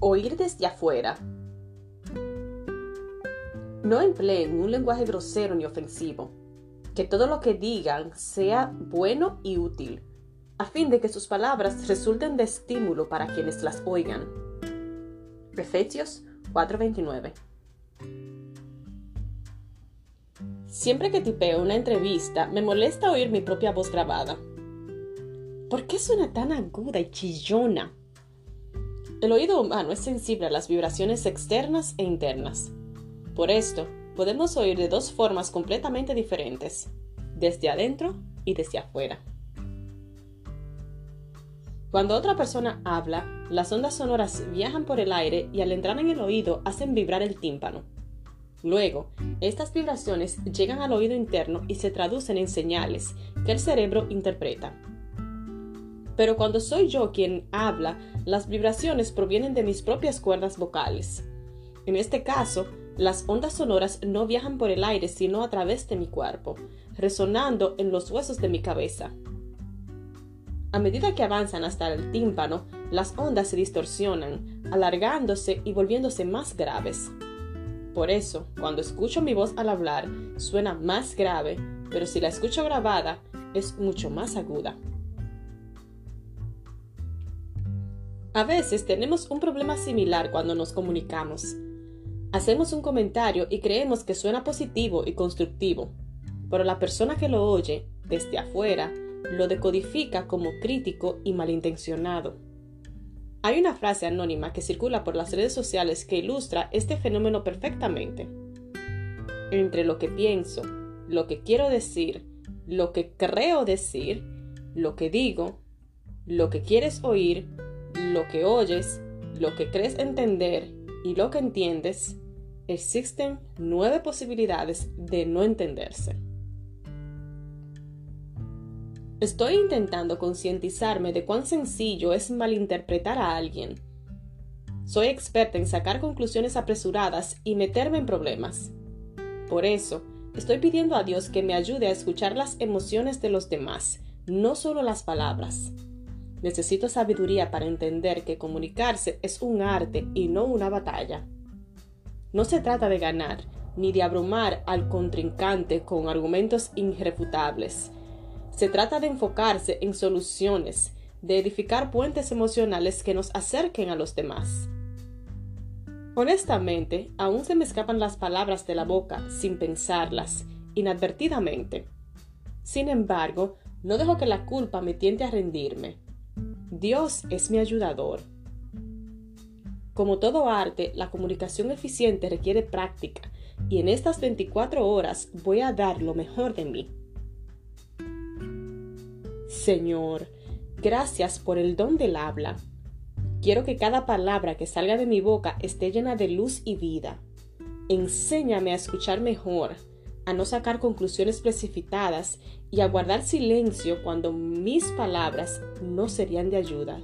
Oír desde afuera. No empleen un lenguaje grosero ni ofensivo. Que todo lo que digan sea bueno y útil, a fin de que sus palabras resulten de estímulo para quienes las oigan. Efesios 4:29 Siempre que tipeo una entrevista, me molesta oír mi propia voz grabada. ¿Por qué suena tan aguda y chillona? El oído humano es sensible a las vibraciones externas e internas. Por esto, podemos oír de dos formas completamente diferentes, desde adentro y desde afuera. Cuando otra persona habla, las ondas sonoras viajan por el aire y al entrar en el oído hacen vibrar el tímpano. Luego, estas vibraciones llegan al oído interno y se traducen en señales que el cerebro interpreta. Pero cuando soy yo quien habla, las vibraciones provienen de mis propias cuerdas vocales. En este caso, las ondas sonoras no viajan por el aire sino a través de mi cuerpo, resonando en los huesos de mi cabeza. A medida que avanzan hasta el tímpano, las ondas se distorsionan, alargándose y volviéndose más graves. Por eso, cuando escucho mi voz al hablar, suena más grave, pero si la escucho grabada, es mucho más aguda. A veces tenemos un problema similar cuando nos comunicamos. Hacemos un comentario y creemos que suena positivo y constructivo, pero la persona que lo oye, desde afuera, lo decodifica como crítico y malintencionado. Hay una frase anónima que circula por las redes sociales que ilustra este fenómeno perfectamente. Entre lo que pienso, lo que quiero decir, lo que creo decir, lo que digo, lo que quieres oír, lo que oyes, lo que crees entender y lo que entiendes, existen nueve posibilidades de no entenderse. Estoy intentando concientizarme de cuán sencillo es malinterpretar a alguien. Soy experta en sacar conclusiones apresuradas y meterme en problemas. Por eso, estoy pidiendo a Dios que me ayude a escuchar las emociones de los demás, no solo las palabras. Necesito sabiduría para entender que comunicarse es un arte y no una batalla. No se trata de ganar, ni de abrumar al contrincante con argumentos irrefutables se trata de enfocarse en soluciones, de edificar puentes emocionales que nos acerquen a los demás. Honestamente, aún se me escapan las palabras de la boca sin pensarlas, inadvertidamente. Sin embargo, no dejo que la culpa me tiente a rendirme. Dios es mi ayudador. Como todo arte, la comunicación eficiente requiere práctica, y en estas 24 horas voy a dar lo mejor de mí. Señor, gracias por el don del habla. Quiero que cada palabra que salga de mi boca esté llena de luz y vida. Enséñame a escuchar mejor, a no sacar conclusiones precipitadas y a guardar silencio cuando mis palabras no serían de ayuda.